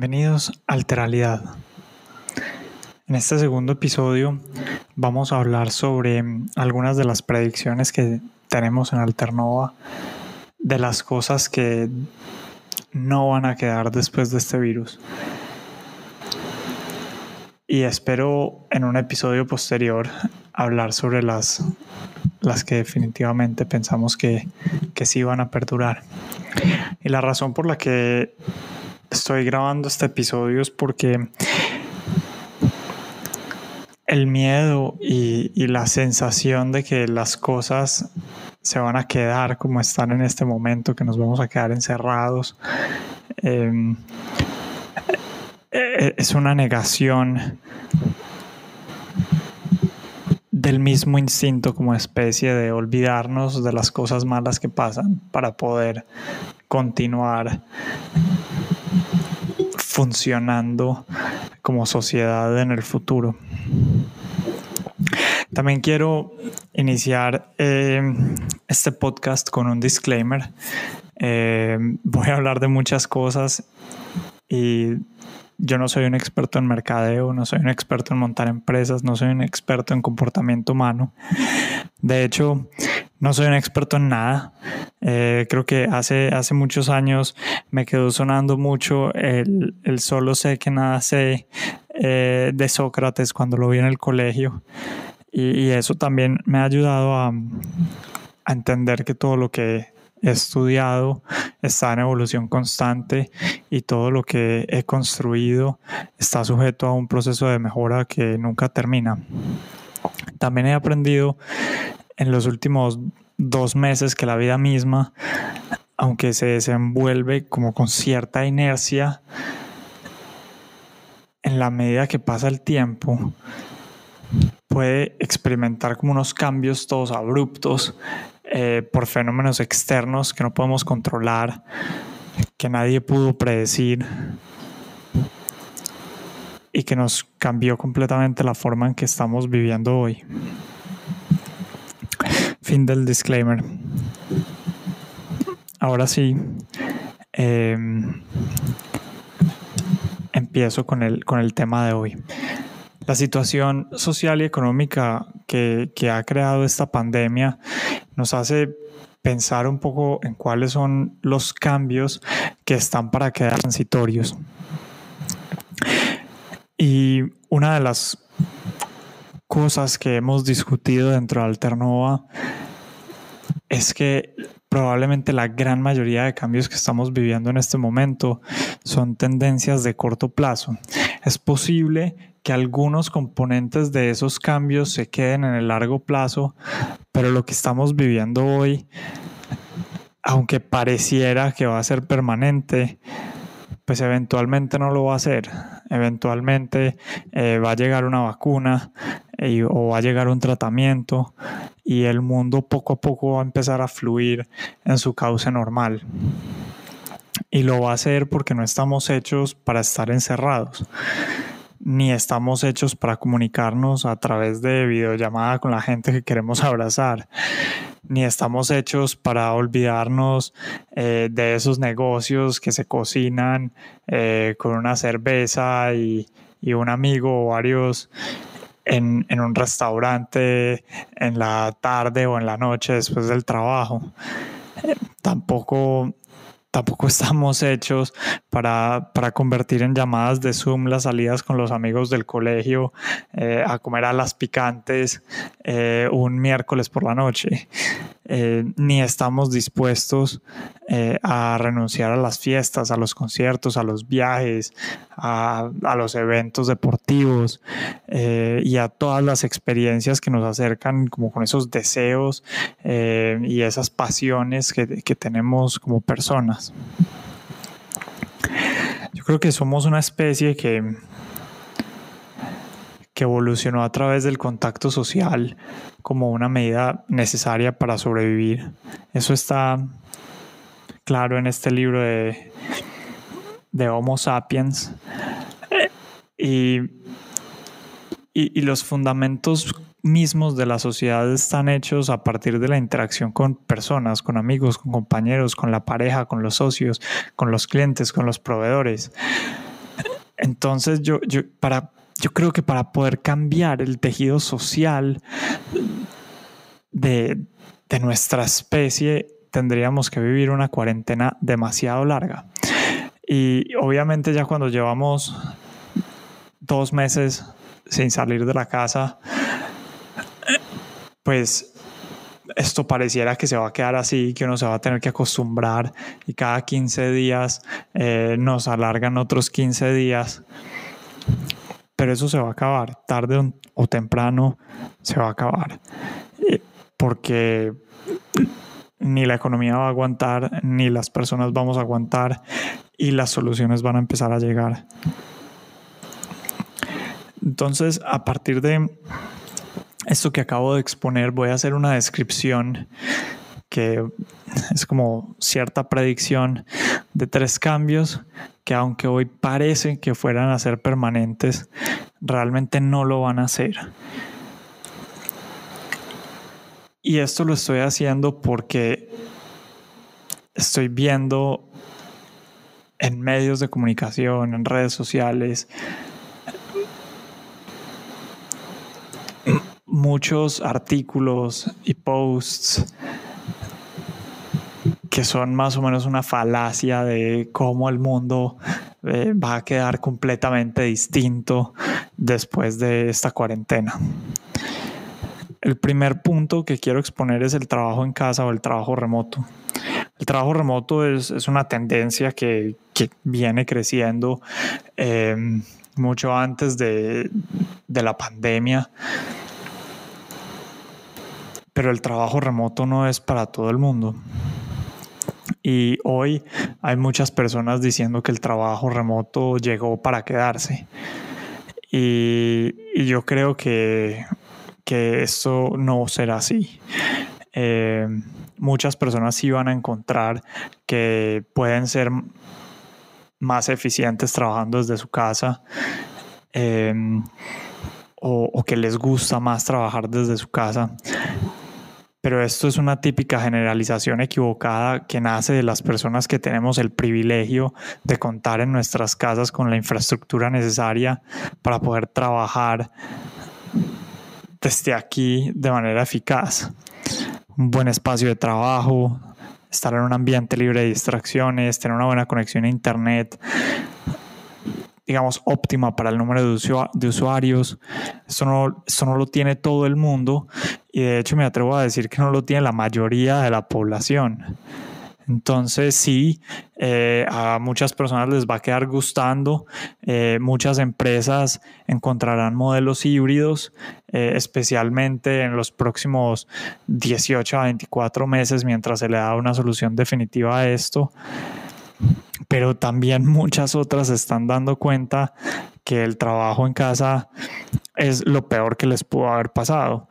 Bienvenidos a Alteralidad. En este segundo episodio vamos a hablar sobre algunas de las predicciones que tenemos en Alternova de las cosas que no van a quedar después de este virus. Y espero en un episodio posterior hablar sobre las, las que definitivamente pensamos que, que sí van a perdurar. Y la razón por la que estoy grabando este episodio porque el miedo y, la sensación de que las cosas se van a quedar como están en este momento, que nos vamos a quedar encerrados, em, e, es una negación del mismo instinto como especie de olvidarnos de las cosas malas que pasan para poder continuar funcionando como sociedad en el futuro. También quiero iniciar eh, este podcast con un disclaimer. Eh, voy a hablar de muchas cosas y yo no soy un experto en mercadeo, no soy un experto en montar empresas, no soy un experto en comportamiento humano. De hecho, no soy un experto en nada. Eh, creo que hace, hace muchos años me quedó sonando mucho el, solo sé que nada sé eh, de Sócrates cuando lo vi en el colegio. Y, eso también me ha ayudado a, a entender que todo lo que he estudiado está en evolución constante y todo lo que he construido está sujeto a un proceso de mejora que nunca termina. También he aprendido en los últimos dos meses que la vida misma, aunque se desenvuelve como con cierta inercia, en la medida que pasa el tiempo, puede experimentar como unos cambios todos abruptos eh, por fenómenos externos que no podemos controlar, que nadie pudo predecir y que nos cambió completamente la forma en que estamos viviendo hoy. Fin del disclaimer. Ahora sí, em, empiezo con el, con el tema de hoy. La situación social y económica que, que ha creado esta pandemia nos hace pensar un poco en cuáles son los cambios que están para quedar transitorios. Y una de las cosas que hemos discutido dentro de Alternova es que probablemente la gran mayoría de cambios que estamos viviendo en este momento son tendencias de corto plazo. Es posible que algunos componentes de esos cambios se queden en el largo plazo, pero lo que estamos viviendo hoy, aunque pareciera que va a ser permanente, pues eventualmente no lo va a ser. Eventualmente eh, va a llegar una vacuna eh, o va a llegar un tratamiento y el mundo poco a poco va a empezar a fluir en su cauce normal. Y lo va a hacer porque no estamos hechos para estar encerrados ni estamos hechos para comunicarnos a través de videollamada con la gente que queremos abrazar, ni estamos hechos para olvidarnos eh, de esos negocios que se cocinan eh, con una cerveza y, un amigo o varios en, un restaurante en la tarde o en la noche después del trabajo. Eh, tampoco tampoco estamos hechos para, convertir en llamadas de Zoom las salidas con los amigos del colegio eh, a comer a las picantes eh, un miércoles por la noche. Eh, ni estamos dispuestos a renunciar a las fiestas, a los conciertos, a los viajes, a, los eventos deportivos y a todas las experiencias que nos acercan como con esos deseos y esas pasiones que, que tenemos como personas. Yo creo que somos una especie que, que evolucionó a través del contacto social como una medida necesaria para sobrevivir. Eso está claro en este libro de, de Homo sapiens. Y, y, los fundamentos mismos de la sociedad están hechos a partir de la interacción con personas, con amigos, con compañeros, con la pareja, con los socios, con los clientes, con los proveedores. Entonces yo, yo, para, yo creo que para poder cambiar el tejido social de, de nuestra especie tendríamos que vivir una cuarentena demasiado larga. Y obviamente ya cuando llevamos dos meses sin salir de la casa, pues esto pareciera que se va a quedar así, que uno se va a tener que acostumbrar y cada 15 días eh, nos alargan otros 15 días. Pero eso se va a acabar, tarde o temprano se va a acabar. Eh, porque ni la economía va a aguantar, ni las personas vamos a aguantar y las soluciones van a empezar a llegar. Entonces, a partir de esto que acabo de exponer, voy a hacer una descripción que es como cierta predicción de tres cambios que aunque hoy parecen que fueran a ser permanentes, realmente no lo van a ser. Y esto lo estoy haciendo porque estoy viendo en medios de comunicación, en redes sociales, muchos artículos y posts que son más o menos una falacia de cómo el mundo eh, va a quedar completamente distinto después de esta cuarentena. El primer punto que quiero exponer es el trabajo en casa o el trabajo remoto. El trabajo remoto es, una tendencia que, viene creciendo eh, mucho antes de, de la pandemia pero el trabajo remoto no es para todo el mundo. Y hoy hay muchas personas diciendo que el trabajo remoto llegó para quedarse. Y, yo creo que, que esto no será así. Eh, muchas personas sí van a encontrar que pueden ser más eficientes trabajando desde su casa. Eh, o, o, que les gusta más trabajar desde su casa pero esto es una típica generalización equivocada que nace de las personas que tenemos el privilegio de contar en nuestras casas con la infraestructura necesaria para poder trabajar desde aquí de manera eficaz. Un buen espacio de trabajo, estar en un ambiente libre de distracciones, tener una buena conexión a Internet, digamos, óptima para el número de, usuarios. Esto no, no lo tiene todo el mundo y de hecho me atrevo a decir que no lo tiene la mayoría de la población. Entonces sí, eh, a muchas personas les va a quedar gustando, eh, muchas empresas encontrarán modelos híbridos, eh, especialmente en los próximos 18 a 24 meses mientras se le da una solución definitiva a esto pero también muchas otras están dando cuenta que el trabajo en casa es lo peor que les pudo haber pasado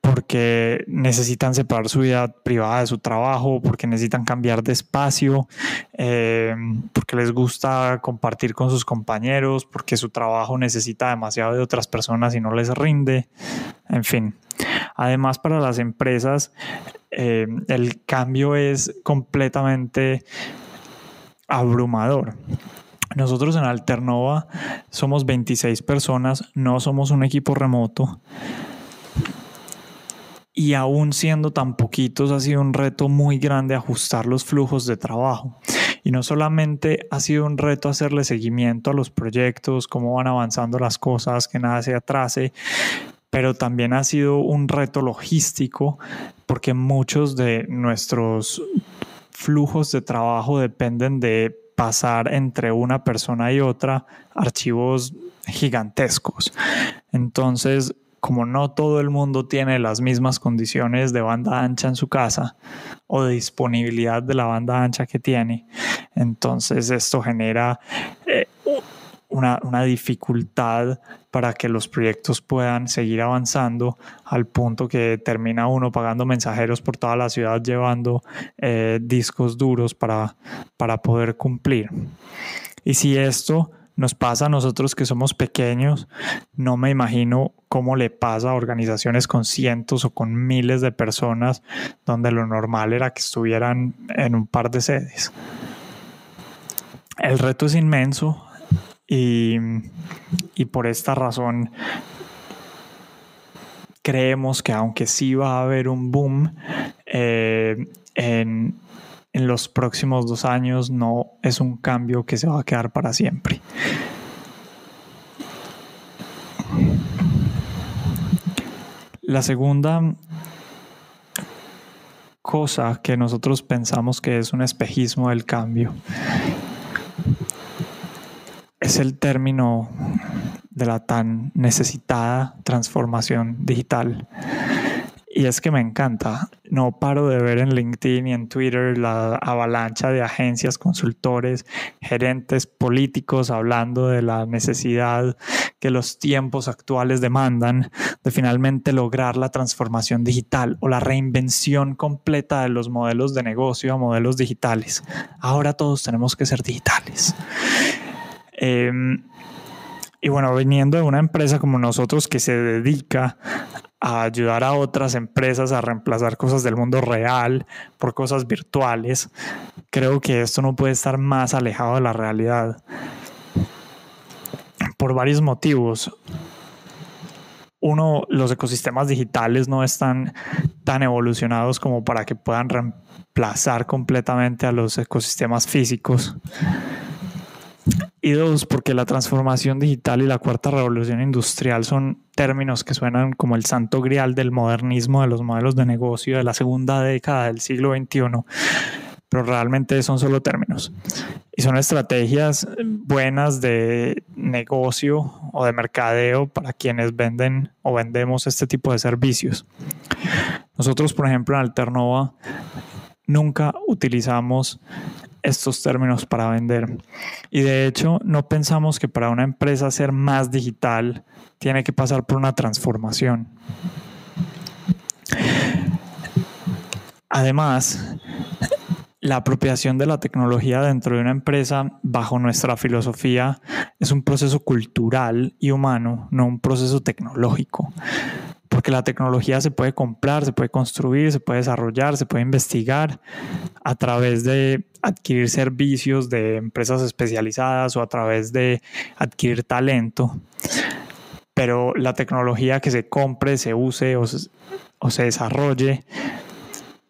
porque necesitan separar su vida privada de su trabajo, porque necesitan cambiar de espacio, eh, porque les gusta compartir con sus compañeros, porque su trabajo necesita demasiado de otras personas y no les rinde, en fin. Además, para las empresas, eh, el cambio es completamente abrumador. Nosotros en Alternova somos 26 personas, no somos un equipo remoto. Y aún siendo tan poquitos, ha sido un reto muy grande ajustar los flujos de trabajo. Y no solamente ha sido un reto hacerle seguimiento a los proyectos, cómo van avanzando las cosas, que nada se atrase, pero también ha sido un reto logístico porque muchos de nuestros flujos de trabajo dependen de pasar entre una persona y otra archivos gigantescos. Entonces, como no todo el mundo tiene las mismas condiciones de banda ancha en su casa o de disponibilidad de la banda ancha que tiene, entonces esto genera eh, una, dificultad para que los proyectos puedan seguir avanzando al punto que termina uno pagando mensajeros por toda la ciudad llevando eh, discos duros para, para poder cumplir. Y si esto nos pasa a nosotros que somos pequeños, no me imagino cómo le pasa a organizaciones con cientos o con miles de personas donde lo normal era que estuvieran en un par de sedes. El reto es inmenso, Y, y por esta razón creemos que aunque sí va a haber un boom eh, en, en los próximos dos años, no es un cambio que se va a quedar para siempre. La segunda cosa que nosotros pensamos que es un espejismo del cambio es el término de la tan necesitada transformación digital. Y es que me encanta. No paro de ver en LinkedIn y en Twitter la avalancha de agencias, consultores, gerentes políticos hablando de la necesidad que los tiempos actuales demandan de finalmente lograr la transformación digital o la reinvención completa de los modelos de negocio a modelos digitales. Ahora todos tenemos que ser digitales. Em, y bueno, viniendo de una empresa como nosotros que se dedica a ayudar a otras empresas a reemplazar cosas del mundo real por cosas virtuales, creo que esto no puede estar más alejado de la realidad. Por varios motivos. Uno, los ecosistemas digitales no están tan evolucionados como para que puedan reemplazar completamente a los ecosistemas físicos. Y dos, porque la transformación digital y la cuarta revolución industrial son términos que suenan como el santo grial del modernismo de los modelos de negocio de la segunda década del siglo XXI, pero realmente son solo términos. Y son estrategias buenas de negocio o de mercadeo para quienes venden o vendemos este tipo de servicios. Nosotros, por ejemplo, en Alternova nunca utilizamos estos términos para vender. Y de hecho, no pensamos que para una empresa ser más digital tiene que pasar por una transformación. Además, la apropiación de la tecnología dentro de una empresa, bajo nuestra filosofía, es un proceso cultural y humano, no un proceso tecnológico porque la tecnología se puede comprar, se puede construir, se puede desarrollar, se puede investigar a través de adquirir servicios de empresas especializadas o a través de adquirir talento. Pero la tecnología que se compre, se use o se, desarrolle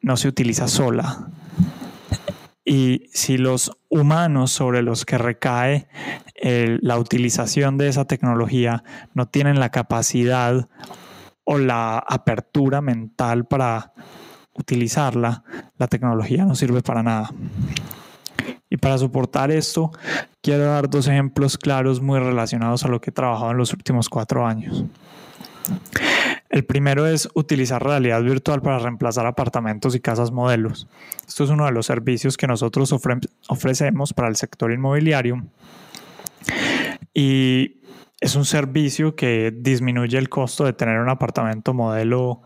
no se utiliza sola. Y si los humanos sobre los que recae la utilización de esa tecnología no tienen la capacidad o la apertura mental para utilizarla, la tecnología no sirve para nada. Y para soportar esto, quiero dar dos ejemplos claros muy relacionados a lo que he trabajado en los últimos cuatro años. El primero es utilizar realidad virtual para reemplazar apartamentos y casas modelos. Esto es uno de los servicios que nosotros ofrecemos para el sector inmobiliario. Y es un servicio que disminuye el costo de tener un apartamento modelo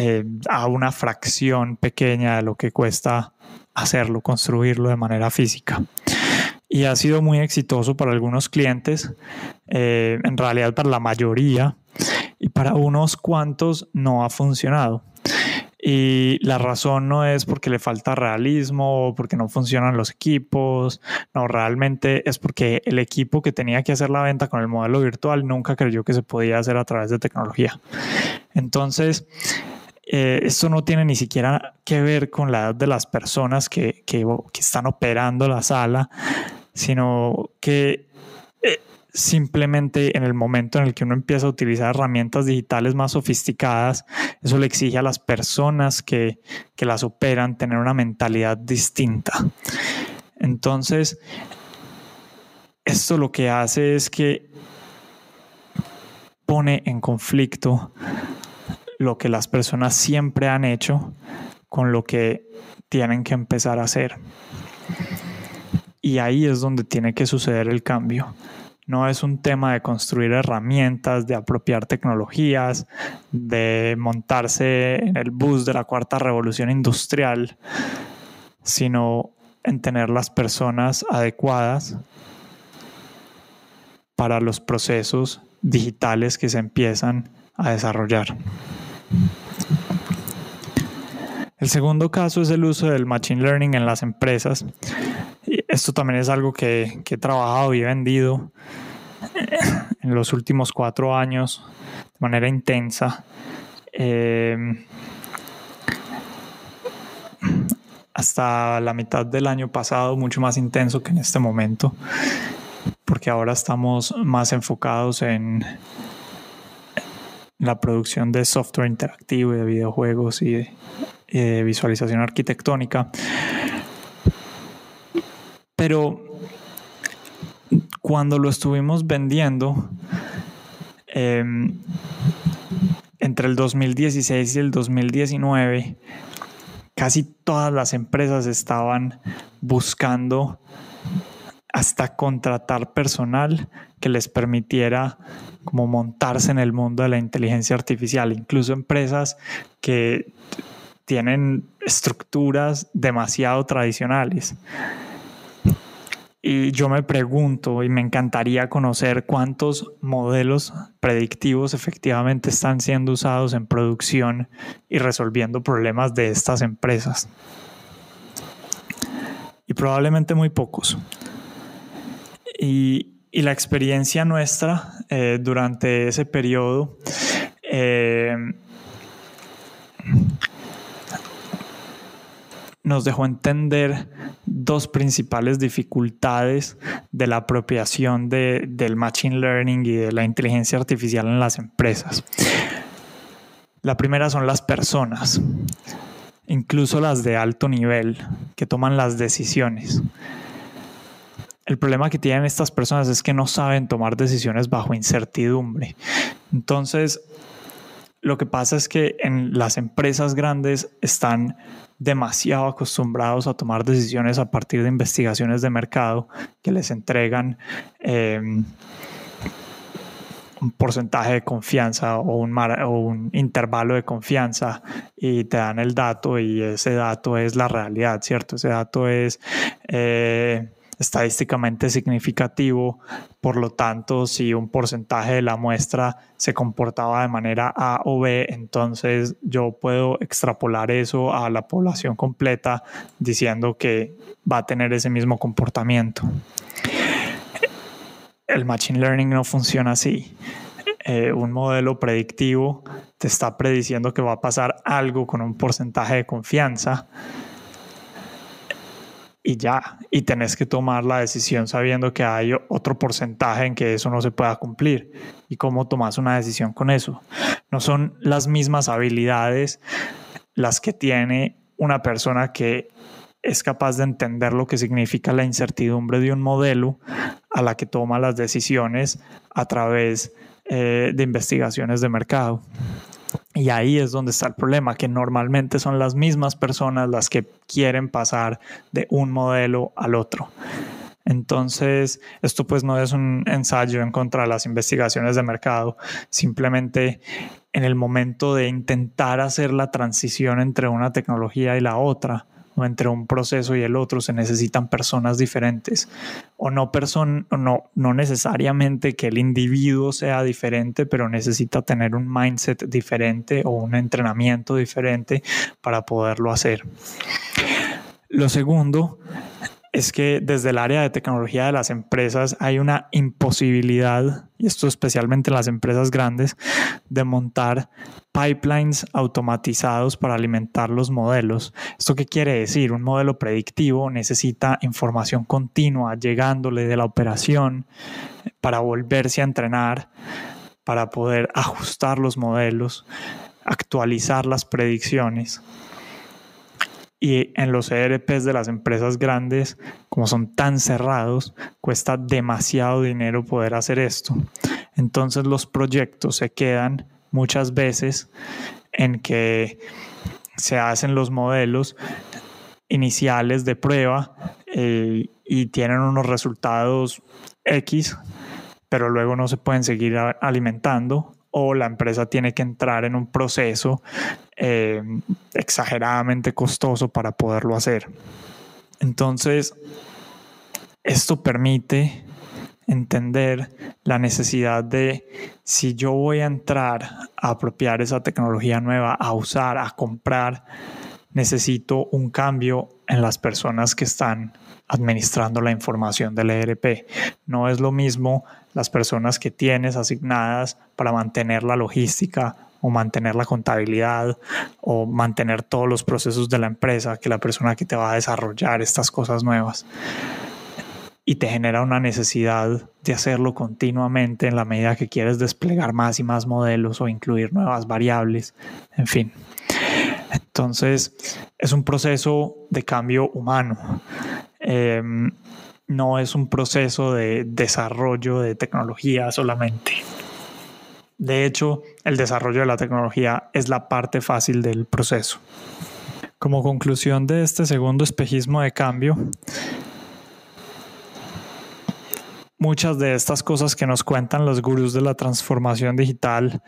eh, a una fracción pequeña de lo que cuesta hacerlo, construirlo de manera física. Y ha sido muy exitoso para algunos clientes, eh, en realidad para la mayoría, y para unos cuantos no ha funcionado. Y la razón no es porque le falta realismo o porque no funcionan los equipos, no, realmente es porque el equipo que tenía que hacer la venta con el modelo virtual nunca creyó que se podía hacer a través de tecnología. Entonces, eh, esto no tiene ni siquiera que ver con la edad de las personas que, que, están operando la sala, sino que eh, simplemente en el momento en el que uno empieza a utilizar herramientas digitales más sofisticadas, eso le exige a las personas que, que las operan tener una mentalidad distinta. Entonces, esto lo que hace es que pone en conflicto lo que las personas siempre han hecho con lo que tienen que empezar a hacer. Y ahí es donde tiene que suceder el cambio. No es un tema de construir herramientas, de apropiar tecnologías, de montarse en el bus de la cuarta revolución industrial, sino en tener las personas adecuadas para los procesos digitales que se empiezan a desarrollar. El segundo caso es el uso del Machine Learning en las empresas esto también es algo que, he trabajado y he vendido en los últimos cuatro años de manera intensa. Em, hasta la mitad del año pasado, mucho más intenso que en este momento, porque ahora estamos más enfocados en la producción de software interactivo y de videojuegos y de visualización arquitectónica. Pero cuando lo estuvimos vendiendo, em, entre el 2016 y el 2019, casi todas las empresas estaban buscando hasta contratar personal que les permitiera como montarse en el mundo de la inteligencia artificial, incluso empresas que tienen estructuras demasiado tradicionales. Y yo me pregunto y me encantaría conocer cuántos modelos predictivos efectivamente están siendo usados en producción y resolviendo problemas de estas empresas. Y probablemente muy pocos. Y, la experiencia nuestra eh, durante ese periodo eh, nos dejó entender dos principales dificultades de la apropiación del Machine Learning y de la inteligencia artificial en las empresas. La primera son las personas, incluso las de alto nivel, que toman las decisiones. El problema que tienen estas personas es que no saben tomar decisiones bajo incertidumbre. Entonces, lo que pasa es que en las empresas grandes están demasiado acostumbrados a tomar decisiones a partir de investigaciones de mercado que les entregan em, un porcentaje de confianza o un, intervalo de confianza y te dan el dato y ese dato es la realidad, ¿cierto? Ese dato es... Eh, estadísticamente significativo. Por lo tanto, si un porcentaje de la muestra se comportaba de manera A o B, entonces yo puedo extrapolar eso a la población completa diciendo que va a tener ese mismo comportamiento. El Machine Learning no funciona así. Eh, un modelo predictivo te está prediciendo que va a pasar algo con un porcentaje de confianza y ya, y tenés que tomar la decisión sabiendo que hay otro porcentaje en que eso no se pueda cumplir. ¿Y cómo tomas una decisión con eso? No son las mismas habilidades las que tiene una persona que es capaz de entender lo que significa la incertidumbre de un modelo a la que toma las decisiones a través eh, de investigaciones de mercado. Y ahí es donde está el problema, que normalmente son las mismas personas las que quieren pasar de un modelo al otro. Entonces, esto pues no es un ensayo en contra de las investigaciones de mercado, simplemente en el momento de intentar hacer la transición entre una tecnología y la otra, entre un proceso y el otro se necesitan personas diferentes o no person no no necesariamente que el individuo sea diferente pero necesita tener un mindset diferente o un entrenamiento diferente para poderlo hacer. Lo segundo es que desde el área de tecnología de las empresas hay una imposibilidad, y esto especialmente en las empresas grandes, de montar pipelines automatizados para alimentar los modelos. ¿Esto qué quiere decir? Un modelo predictivo necesita información continua llegándole de la operación para volverse a entrenar, para poder ajustar los modelos, actualizar las predicciones. Y en los ERPs de las empresas grandes, como son tan cerrados, cuesta demasiado dinero poder hacer esto. Entonces los proyectos se quedan muchas veces en que se hacen los modelos iniciales de prueba eh, y tienen unos resultados X, pero luego no se pueden seguir alimentando o la empresa tiene que entrar en un proceso eh, exageradamente costoso para poderlo hacer. Entonces, esto permite entender la necesidad de si yo voy a entrar a apropiar esa tecnología nueva, a usar, a comprar, necesito un cambio en las personas que están administrando la información del ERP. No es lo mismo las personas que tienes asignadas para mantener la logística o mantener la contabilidad o mantener todos los procesos de la empresa que la persona que te va a desarrollar estas cosas nuevas. Y te genera una necesidad de hacerlo continuamente en la medida que quieres desplegar más y más modelos o incluir nuevas variables, en fin. Entonces, es un proceso de cambio humano. Em, no es un proceso de desarrollo de tecnología solamente. De hecho, el desarrollo de la tecnología es la parte fácil del proceso. Como conclusión de este segundo espejismo de cambio, muchas de estas cosas que nos cuentan los gurús de la transformación digital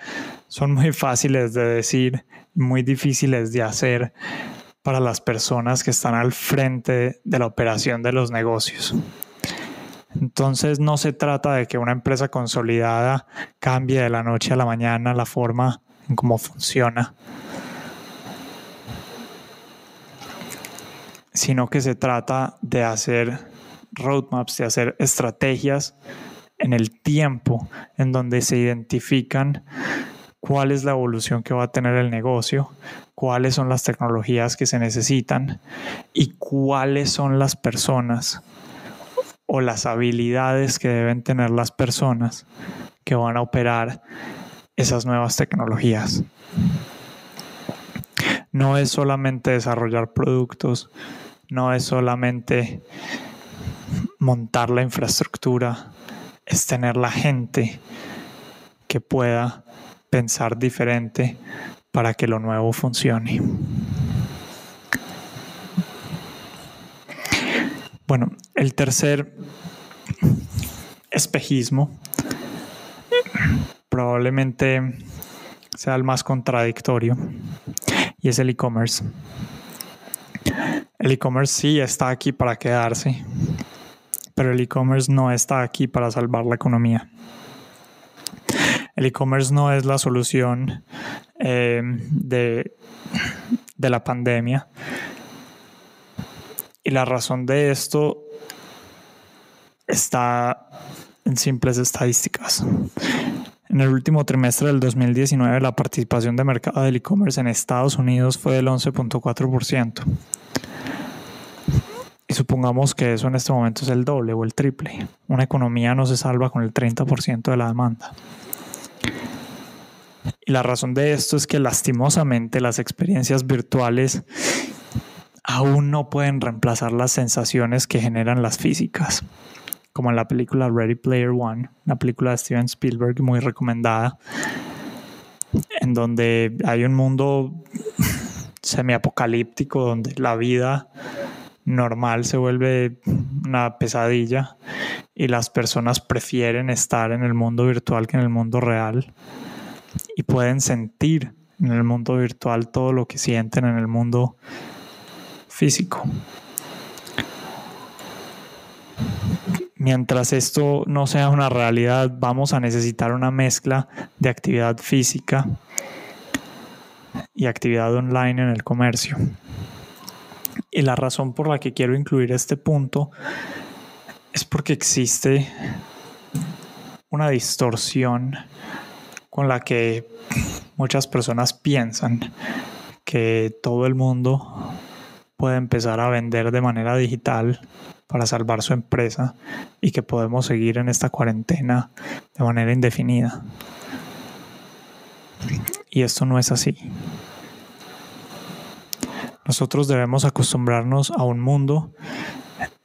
son muy fáciles de decir, muy difíciles de hacer para las personas que están al frente de la operación de los negocios. Entonces no se trata de que una empresa consolidada cambie de la noche a la mañana la forma en cómo funciona, sino que se trata de hacer roadmaps, de hacer estrategias en el tiempo en donde se identifican cuál es la evolución que va a tener el negocio, cuáles son las tecnologías que se necesitan y cuáles son las personas o las habilidades que deben tener las personas que van a operar esas nuevas tecnologías. No es solamente desarrollar productos, no es solamente montar la infraestructura, es tener la gente que pueda pensar diferente para que lo nuevo funcione. Bueno, el tercer espejismo probablemente sea el más contradictorio y es el e-commerce. El e-commerce sí está aquí para quedarse, pero el e-commerce no está aquí para salvar la economía. El e-commerce no es la solución eh, de, de la pandemia y la razón de esto está en simples estadísticas. En el último trimestre del 2019, la participación de mercado del e-commerce en Estados Unidos fue del 11.4%. Y supongamos que eso en este momento es el doble o el triple. Una economía no se salva con el 30% de la demanda. Y la razón de esto es que lastimosamente las experiencias virtuales aún no pueden reemplazar las sensaciones que generan las físicas, como en la película Ready Player One, una película de Steven Spielberg muy recomendada, en donde hay un mundo semiapocalíptico donde la vida normal se vuelve una pesadilla y las personas prefieren estar en el mundo virtual que en el mundo real y pueden sentir en el mundo virtual todo lo que sienten en el mundo físico. Mientras esto no sea una realidad, vamos a necesitar una mezcla de actividad física y actividad online en el comercio. Y la razón por la que quiero incluir este punto es porque existe una distorsión con la que muchas personas piensan que todo el mundo puede empezar a vender de manera digital para salvar su empresa y que podemos seguir en esta cuarentena de manera indefinida. Y esto no es así. Nosotros debemos acostumbrarnos a un mundo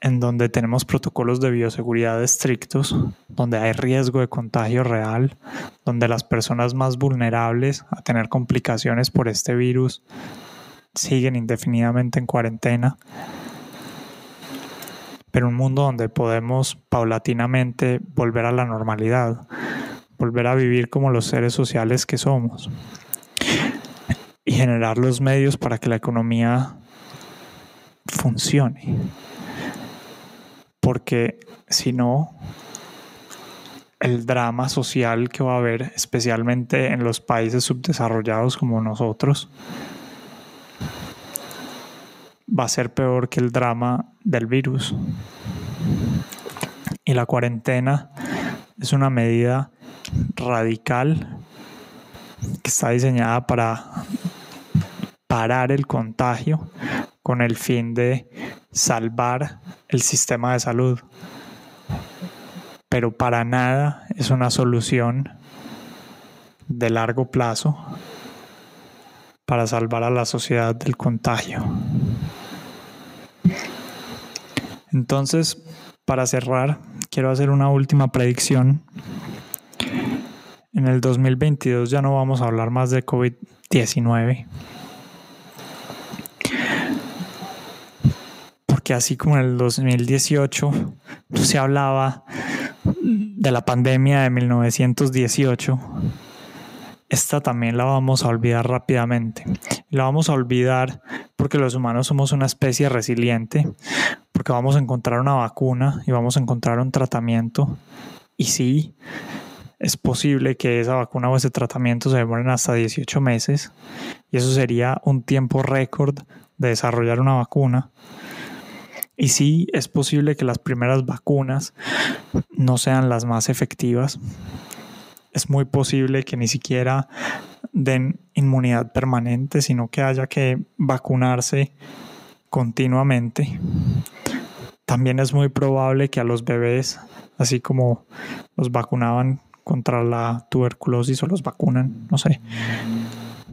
en donde tenemos protocolos de bioseguridad estrictos, donde hay riesgo de contagio real, donde las personas más vulnerables a tener complicaciones por este virus siguen indefinidamente en cuarentena, pero un mundo donde podemos paulatinamente volver a la normalidad, volver a vivir como los seres sociales que somos y generar los medios para que la economía funcione. Porque si no, el drama social que va a haber, especialmente en los países subdesarrollados como nosotros, va a ser peor que el drama del virus. Y la cuarentena es una medida radical que está diseñada para parar el contagio con el fin de salvar el sistema de salud. Pero para nada es una solución de largo plazo para salvar a la sociedad del contagio. Entonces, para cerrar, quiero hacer una última predicción. En el 2022 ya no vamos a hablar más de COVID-19. Porque así como en el 2018 no se hablaba de la pandemia de 1918, esta también la vamos a olvidar rápidamente. La vamos a olvidar porque los humanos somos una especie resiliente, porque vamos a encontrar una vacuna y vamos a encontrar un tratamiento. Y sí, es posible que esa vacuna o ese tratamiento se demoren hasta 18 meses y eso sería un tiempo récord de desarrollar una vacuna. Y sí, es posible que las primeras vacunas no sean las más efectivas, es muy posible que ni siquiera den inmunidad permanente, sino que haya que vacunarse continuamente. También es muy probable que a los bebés, así como los vacunaban contra la tuberculosis o los vacunan, no sé,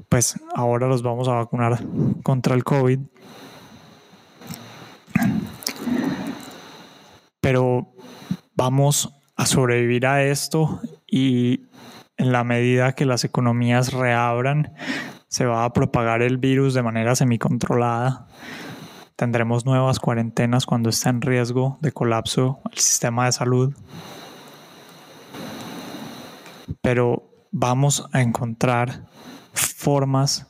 pues ahora los vamos a vacunar contra el COVID. Pero vamos a sobrevivir a esto y en la medida que las economías reabran, se va a propagar el virus de manera semicontrolada. Tendremos nuevas cuarentenas cuando está en riesgo de colapso el sistema de salud. Pero vamos a encontrar formas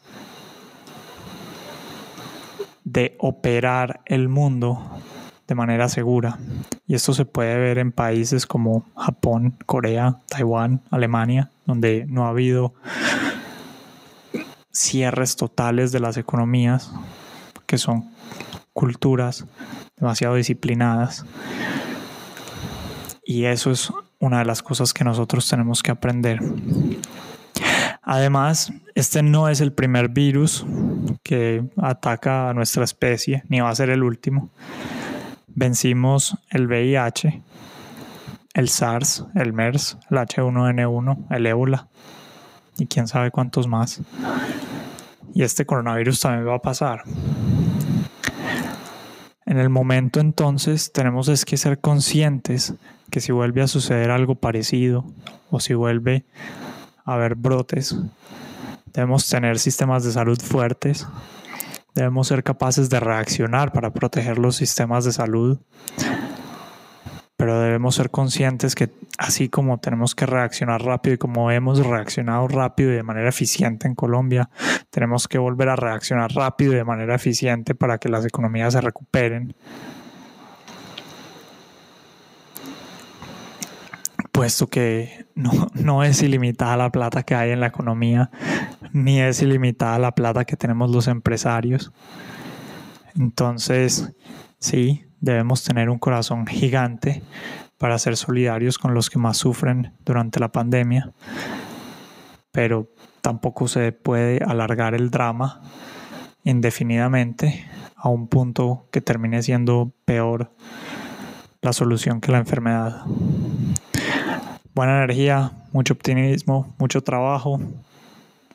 de operar el mundo de manera segura. Y esto se puede ver en países como Japón, Corea, Taiwán, Alemania, donde no ha habido cierres totales de las economías, que son culturas demasiado disciplinadas. Y eso es una de las cosas que nosotros tenemos que aprender. Además, este no es el primer virus que ataca a nuestra especie, ni va a ser el último. Vencimos el VIH, el SARS, el MERS, el H1N1, el ébola y quién sabe cuántos más. Y este coronavirus también va a pasar. En el momento entonces tenemos es que ser conscientes que si vuelve a suceder algo parecido o si vuelve a haber brotes, debemos tener sistemas de salud fuertes, Debemos ser capaces de reaccionar para proteger los sistemas de salud, pero debemos ser conscientes que así como tenemos que reaccionar rápido y como hemos reaccionado rápido y de manera eficiente en Colombia, tenemos que volver a reaccionar rápido y de manera eficiente para que las economías se recuperen. Puesto que no, no es ilimitada la plata que hay en la economía, ni es ilimitada la plata que tenemos los empresarios. Entonces, sí, debemos tener un corazón gigante para ser solidarios con los que más sufren durante la pandemia, pero tampoco se puede alargar el drama indefinidamente a un punto que termine siendo peor la solución que la enfermedad. Buena energía, mucho optimismo, mucho trabajo,